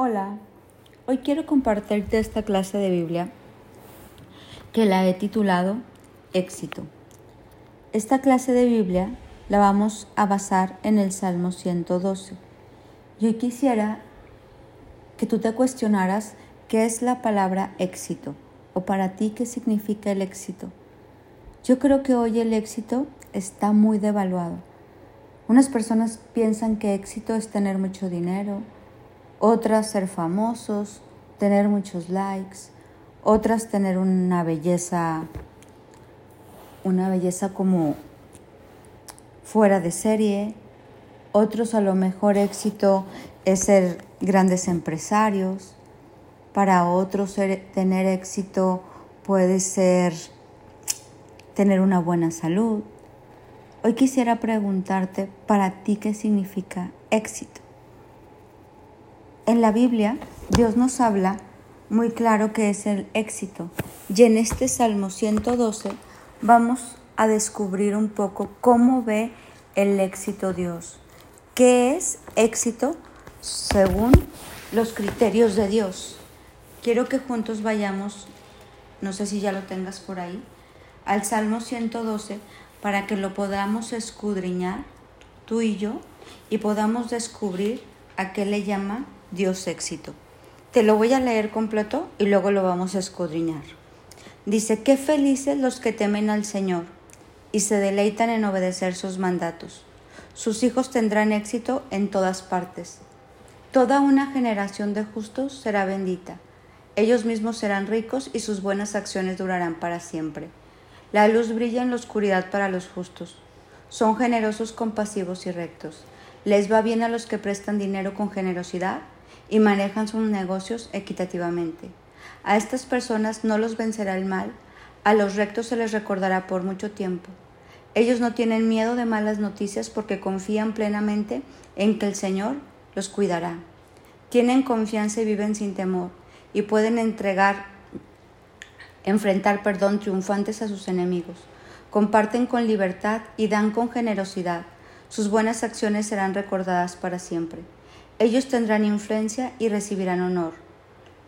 Hola, hoy quiero compartirte esta clase de Biblia que la he titulado Éxito. Esta clase de Biblia la vamos a basar en el Salmo 112. Yo quisiera que tú te cuestionaras qué es la palabra éxito o para ti qué significa el éxito. Yo creo que hoy el éxito está muy devaluado. Unas personas piensan que éxito es tener mucho dinero, otras ser famosos, tener muchos likes, otras tener una belleza, una belleza como fuera de serie, otros a lo mejor éxito es ser grandes empresarios, para otros tener éxito puede ser tener una buena salud. Hoy quisiera preguntarte para ti qué significa éxito. En la Biblia, Dios nos habla muy claro que es el éxito. Y en este Salmo 112 vamos a descubrir un poco cómo ve el éxito Dios. ¿Qué es éxito según los criterios de Dios? Quiero que juntos vayamos, no sé si ya lo tengas por ahí, al Salmo 112 para que lo podamos escudriñar, tú y yo, y podamos descubrir a qué le llama Dios éxito. Te lo voy a leer completo y luego lo vamos a escudriñar. Dice, qué felices los que temen al Señor y se deleitan en obedecer sus mandatos. Sus hijos tendrán éxito en todas partes. Toda una generación de justos será bendita. Ellos mismos serán ricos y sus buenas acciones durarán para siempre. La luz brilla en la oscuridad para los justos. Son generosos, compasivos y rectos. Les va bien a los que prestan dinero con generosidad y manejan sus negocios equitativamente. A estas personas no los vencerá el mal, a los rectos se les recordará por mucho tiempo. Ellos no tienen miedo de malas noticias porque confían plenamente en que el Señor los cuidará. Tienen confianza y viven sin temor y pueden entregar, enfrentar, perdón, triunfantes a sus enemigos. Comparten con libertad y dan con generosidad. Sus buenas acciones serán recordadas para siempre. Ellos tendrán influencia y recibirán honor.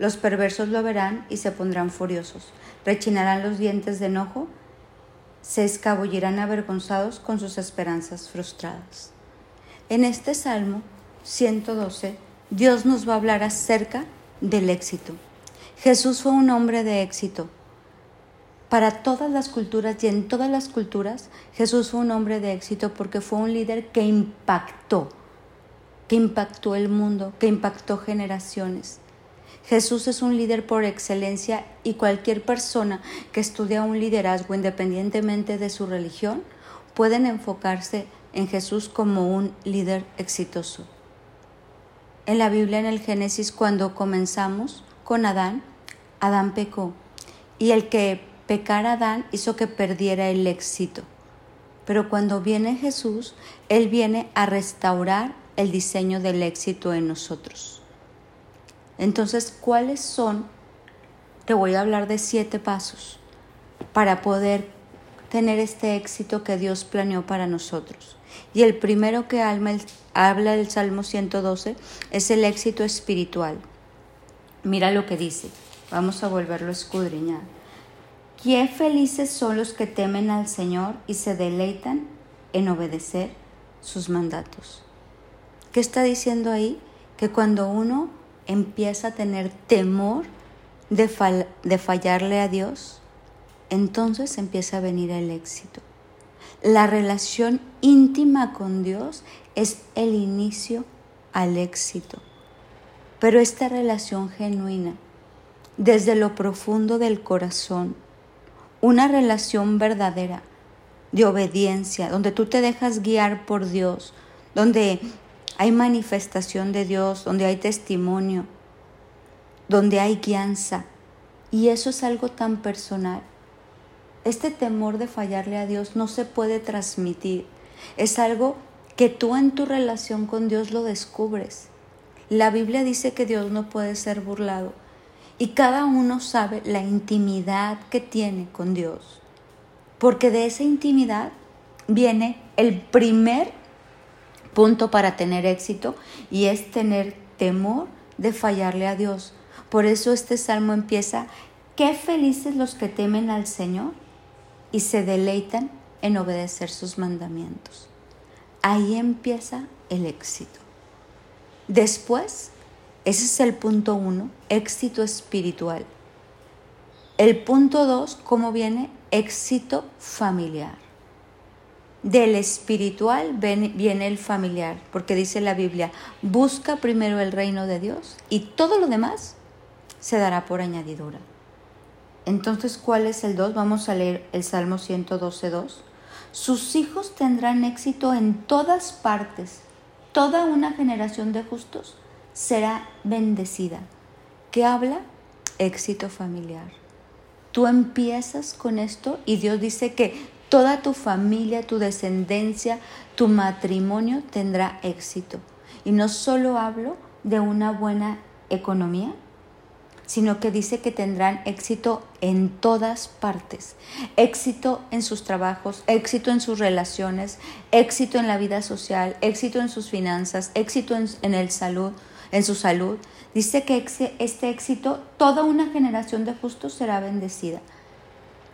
Los perversos lo verán y se pondrán furiosos, rechinarán los dientes de enojo, se escabullirán avergonzados con sus esperanzas frustradas. En este Salmo 112, Dios nos va a hablar acerca del éxito. Jesús fue un hombre de éxito. Para todas las culturas y en todas las culturas, Jesús fue un hombre de éxito porque fue un líder que impactó que impactó el mundo, que impactó generaciones. Jesús es un líder por excelencia y cualquier persona que estudia un liderazgo independientemente de su religión pueden enfocarse en Jesús como un líder exitoso. En la Biblia, en el Génesis, cuando comenzamos con Adán, Adán pecó y el que pecara Adán hizo que perdiera el éxito. Pero cuando viene Jesús, Él viene a restaurar el diseño del éxito en nosotros. Entonces, ¿cuáles son? Te voy a hablar de siete pasos para poder tener este éxito que Dios planeó para nosotros. Y el primero que habla el Salmo 112 es el éxito espiritual. Mira lo que dice. Vamos a volverlo a escudriñar. Qué felices son los que temen al Señor y se deleitan en obedecer sus mandatos. ¿Qué está diciendo ahí? Que cuando uno empieza a tener temor de, de fallarle a Dios, entonces empieza a venir el éxito. La relación íntima con Dios es el inicio al éxito. Pero esta relación genuina, desde lo profundo del corazón, una relación verdadera de obediencia, donde tú te dejas guiar por Dios, donde hay manifestación de Dios, donde hay testimonio, donde hay guianza. Y eso es algo tan personal. Este temor de fallarle a Dios no se puede transmitir. Es algo que tú en tu relación con Dios lo descubres. La Biblia dice que Dios no puede ser burlado y cada uno sabe la intimidad que tiene con Dios. Porque de esa intimidad viene el primer punto para tener éxito y es tener temor de fallarle a Dios. Por eso este salmo empieza, qué felices los que temen al Señor y se deleitan en obedecer sus mandamientos. Ahí empieza el éxito. Después, ese es el punto uno, éxito espiritual. El punto dos, ¿cómo viene? Éxito familiar. Del espiritual viene el familiar, porque dice la Biblia, busca primero el reino de Dios y todo lo demás se dará por añadidura. Entonces, ¿cuál es el 2? Vamos a leer el Salmo 112.2. Sus hijos tendrán éxito en todas partes. Toda una generación de justos será bendecida. ¿Qué habla? Éxito familiar. Tú empiezas con esto y Dios dice que toda tu familia, tu descendencia, tu matrimonio tendrá éxito. Y no solo hablo de una buena economía, sino que dice que tendrán éxito en todas partes. Éxito en sus trabajos, éxito en sus relaciones, éxito en la vida social, éxito en sus finanzas, éxito en, el salud, en su salud. Dice que este éxito, toda una generación de justos será bendecida.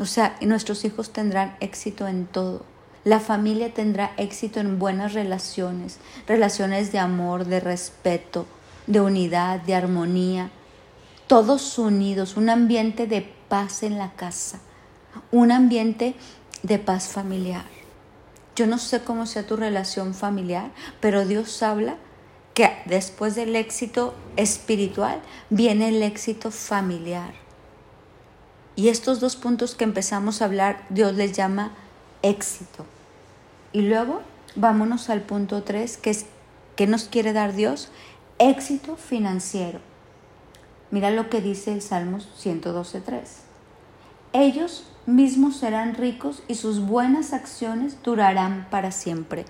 O sea, nuestros hijos tendrán éxito en todo. La familia tendrá éxito en buenas relaciones, relaciones de amor, de respeto, de unidad, de armonía, todos unidos, un ambiente de paz en la casa, un ambiente de paz familiar. Yo no sé cómo sea tu relación familiar, pero Dios habla que después del éxito espiritual viene el éxito familiar. Y estos dos puntos que empezamos a hablar, Dios les llama éxito. Y luego vámonos al punto 3, que es, ¿qué nos quiere dar Dios? Éxito financiero. Mira lo que dice el Salmo 112.3. Ellos mismos serán ricos y sus buenas acciones durarán para siempre.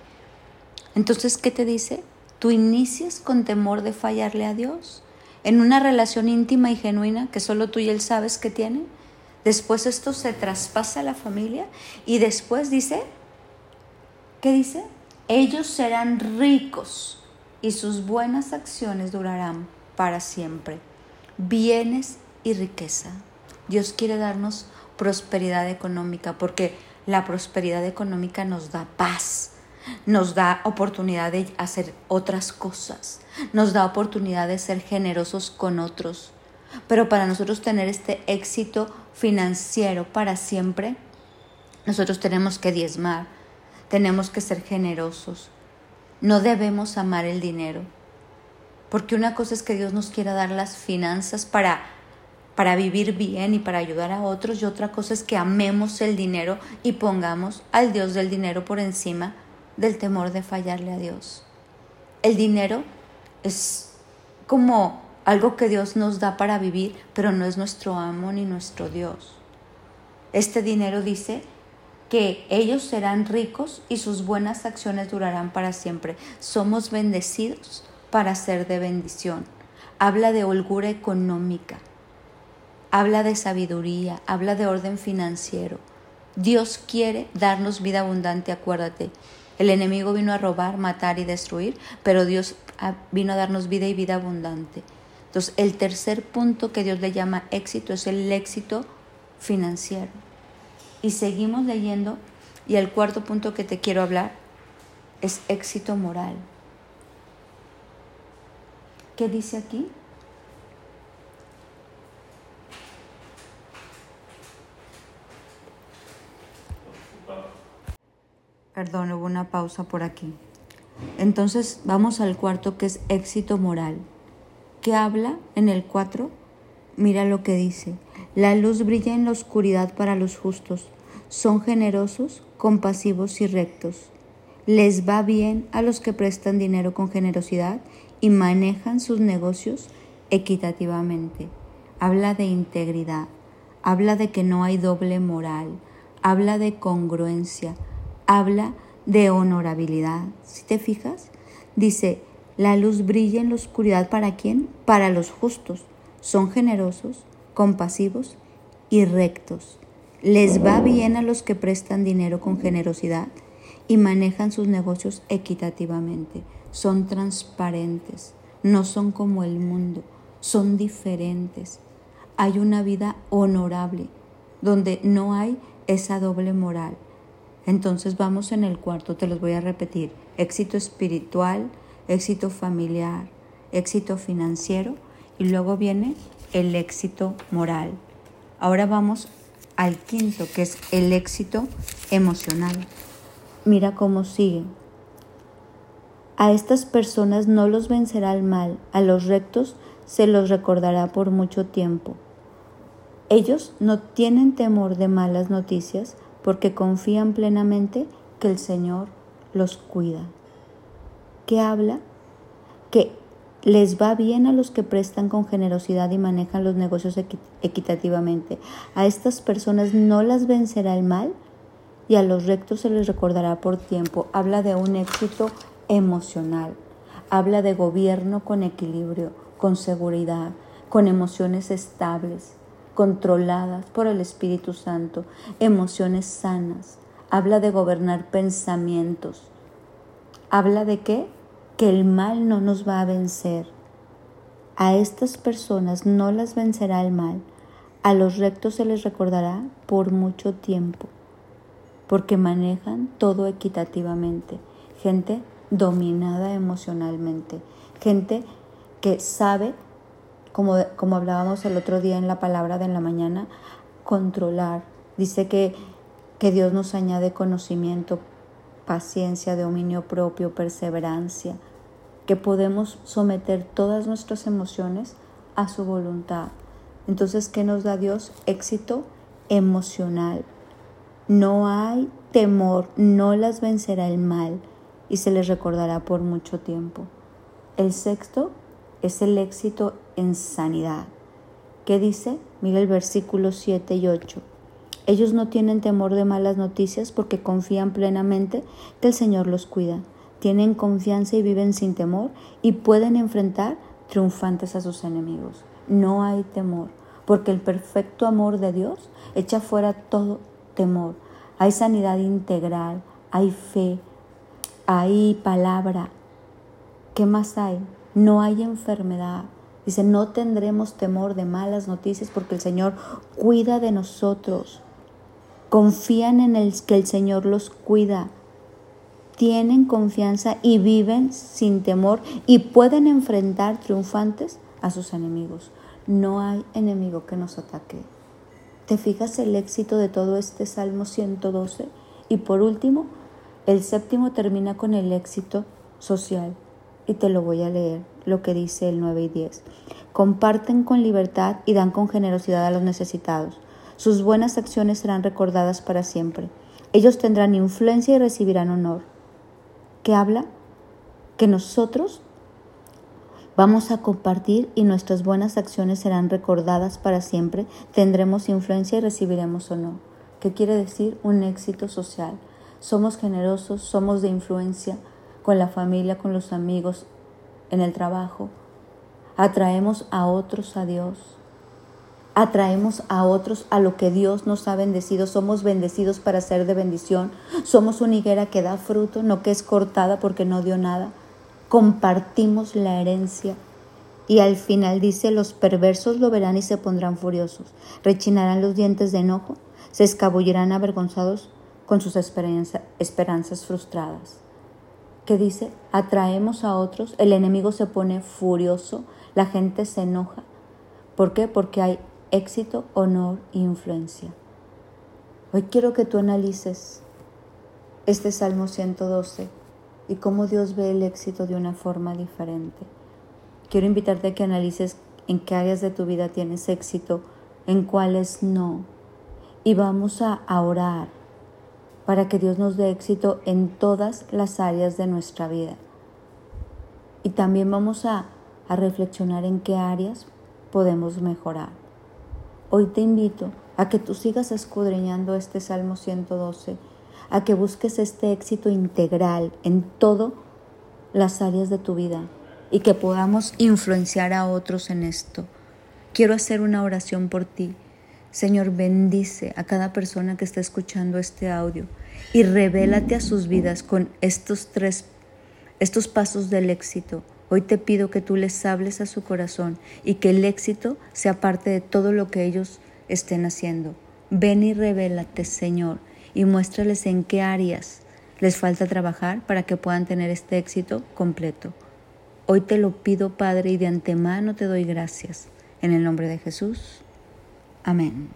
Entonces, ¿qué te dice? Tú inicias con temor de fallarle a Dios en una relación íntima y genuina que solo tú y Él sabes que tienen. Después esto se traspasa a la familia y después dice, ¿qué dice? Ellos serán ricos y sus buenas acciones durarán para siempre bienes y riqueza. Dios quiere darnos prosperidad económica porque la prosperidad económica nos da paz, nos da oportunidad de hacer otras cosas, nos da oportunidad de ser generosos con otros. Pero para nosotros tener este éxito financiero para siempre, nosotros tenemos que diezmar, tenemos que ser generosos. No debemos amar el dinero. Porque una cosa es que Dios nos quiera dar las finanzas para, para vivir bien y para ayudar a otros y otra cosa es que amemos el dinero y pongamos al Dios del dinero por encima del temor de fallarle a Dios. El dinero es como algo que Dios nos da para vivir, pero no es nuestro amo ni nuestro Dios. Este dinero dice que ellos serán ricos y sus buenas acciones durarán para siempre. Somos bendecidos para ser de bendición. Habla de holgura económica, habla de sabiduría, habla de orden financiero. Dios quiere darnos vida abundante, acuérdate. El enemigo vino a robar, matar y destruir, pero Dios vino a darnos vida y vida abundante. Entonces, el tercer punto que Dios le llama éxito es el éxito financiero. Y seguimos leyendo, y el cuarto punto que te quiero hablar es éxito moral. ¿Qué dice aquí? Perdón, hubo una pausa por aquí. Entonces vamos al cuarto que es éxito moral. ¿Qué habla en el 4? Mira lo que dice. La luz brilla en la oscuridad para los justos. Son generosos, compasivos y rectos. Les va bien a los que prestan dinero con generosidad y manejan sus negocios equitativamente. Habla de integridad, habla de que no hay doble moral, habla de congruencia, habla de honorabilidad. Si te fijas, dice, la luz brilla en la oscuridad para quién? Para los justos. Son generosos, compasivos y rectos. Les va bien a los que prestan dinero con generosidad y manejan sus negocios equitativamente son transparentes. no son como el mundo, son diferentes. Hay una vida honorable, donde no hay esa doble moral. Entonces vamos en el cuarto, te los voy a repetir. Éxito espiritual, éxito familiar, éxito financiero y luego viene el éxito moral. Ahora vamos al quinto, que es el éxito emocional. Mira cómo sigue. A estas personas no los vencerá el mal, a los rectos se los recordará por mucho tiempo. Ellos no tienen temor de malas noticias porque confían plenamente que el Señor los cuida. ¿Qué habla? Que les va bien a los que prestan con generosidad y manejan los negocios equitativamente. A estas personas no las vencerá el mal y a los rectos se les recordará por tiempo. Habla de un éxito emocional. Habla de gobierno con equilibrio, con seguridad, con emociones estables, controladas por el Espíritu Santo, emociones sanas. Habla de gobernar pensamientos. Habla de qué? Que el mal no nos va a vencer. A estas personas no las vencerá el mal. A los rectos se les recordará por mucho tiempo, porque manejan todo equitativamente. Gente dominada emocionalmente, gente que sabe, como, como hablábamos el otro día en la palabra de la mañana, controlar. Dice que, que Dios nos añade conocimiento, paciencia, dominio propio, perseverancia, que podemos someter todas nuestras emociones a su voluntad. Entonces, ¿qué nos da Dios? Éxito emocional. No hay temor, no las vencerá el mal y se les recordará por mucho tiempo. El sexto es el éxito en sanidad. ¿Qué dice? Mira el versículo 7 y 8. Ellos no tienen temor de malas noticias porque confían plenamente que el Señor los cuida. Tienen confianza y viven sin temor y pueden enfrentar triunfantes a sus enemigos. No hay temor, porque el perfecto amor de Dios echa fuera todo temor. Hay sanidad integral, hay fe, hay palabra. ¿Qué más hay? No hay enfermedad. Dice, no tendremos temor de malas noticias porque el Señor cuida de nosotros. Confían en el que el Señor los cuida. Tienen confianza y viven sin temor y pueden enfrentar triunfantes a sus enemigos. No hay enemigo que nos ataque. ¿Te fijas el éxito de todo este Salmo 112? Y por último, el séptimo termina con el éxito social y te lo voy a leer, lo que dice el 9 y 10. Comparten con libertad y dan con generosidad a los necesitados. Sus buenas acciones serán recordadas para siempre. Ellos tendrán influencia y recibirán honor. ¿Qué habla? Que nosotros vamos a compartir y nuestras buenas acciones serán recordadas para siempre. Tendremos influencia y recibiremos honor. ¿Qué quiere decir un éxito social? somos generosos, somos de influencia con la familia, con los amigos, en el trabajo. Atraemos a otros a Dios. Atraemos a otros a lo que Dios nos ha bendecido. Somos bendecidos para ser de bendición. Somos una higuera que da fruto, no que es cortada porque no dio nada. Compartimos la herencia. Y al final dice, los perversos lo verán y se pondrán furiosos. Rechinarán los dientes de enojo, se escabullirán avergonzados con sus esperanzas frustradas. ¿Qué dice? Atraemos a otros, el enemigo se pone furioso, la gente se enoja. ¿Por qué? Porque hay éxito, honor e influencia. Hoy quiero que tú analices este Salmo 112 y cómo Dios ve el éxito de una forma diferente. Quiero invitarte a que analices en qué áreas de tu vida tienes éxito, en cuáles no. Y vamos a orar para que Dios nos dé éxito en todas las áreas de nuestra vida. Y también vamos a, a reflexionar en qué áreas podemos mejorar. Hoy te invito a que tú sigas escudriñando este Salmo 112, a que busques este éxito integral en todas las áreas de tu vida y que podamos influenciar a otros en esto. Quiero hacer una oración por ti Señor, bendice a cada persona que está escuchando este audio y revélate a sus vidas con estos tres, estos pasos del éxito Hoy te pido que tú les hables a su corazón y que el éxito sea parte de todo lo que ellos estén haciendo. Ven y revélate, Señor, y muéstrales en qué áreas les falta trabajar para que puedan tener este éxito completo. Hoy te lo pido, Padre, y de antemano te doy gracias. En el nombre de Jesús. Amén.